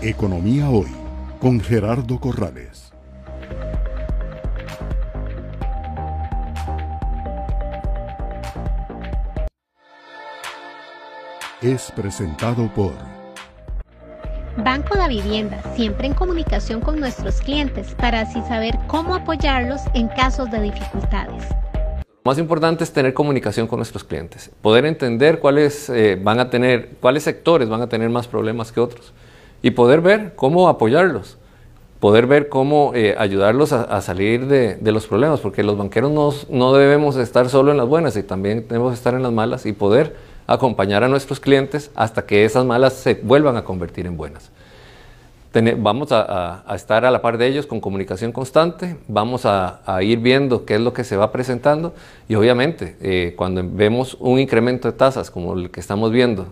Economía Hoy con Gerardo Corrales. Es presentado por Banco de Vivienda, siempre en comunicación con nuestros clientes para así saber cómo apoyarlos en casos de dificultades. Lo más importante es tener comunicación con nuestros clientes, poder entender cuáles eh, van a tener, cuáles sectores van a tener más problemas que otros y poder ver cómo apoyarlos, poder ver cómo eh, ayudarlos a, salir de, los problemas, porque los banqueros no, no, debemos estar solo en las buenas y también debemos estar en las malas y poder acompañar a nuestros clientes hasta que esas malas se vuelvan a convertir en buenas. vamos a, estar a la par de ellos con comunicación constante, vamos a, ir viendo qué es lo que se va presentando y obviamente eh, cuando vemos un incremento de tasas como el que estamos viendo,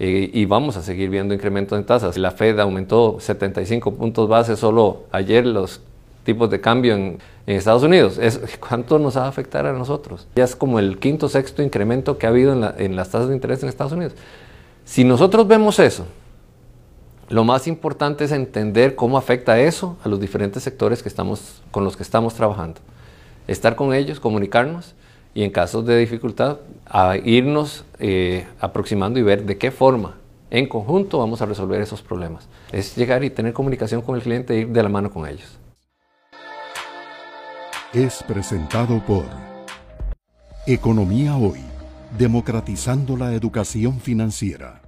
eh, y vamos a seguir viendo incrementos en tasas. La Fed aumentó 75 puntos base solo ayer los tipos de cambio en, Estados Unidos. Es, ¿Cuánto nos va a afectar a nosotros? Ya es como el quinto, sexto incremento que ha habido en, en las tasas de interés en Estados Unidos. Si nosotros vemos eso, lo más importante es entender cómo afecta eso a los diferentes sectores que estamos, con los que estamos trabajando. Estar con ellos, comunicarnos y en casos de dificultad a irnos eh, aproximando y ver de qué forma en conjunto vamos a resolver esos problemas. Es llegar y tener comunicación con el cliente e ir de la mano con ellos. Es presentado por Economía Hoy, democratizando la educación financiera.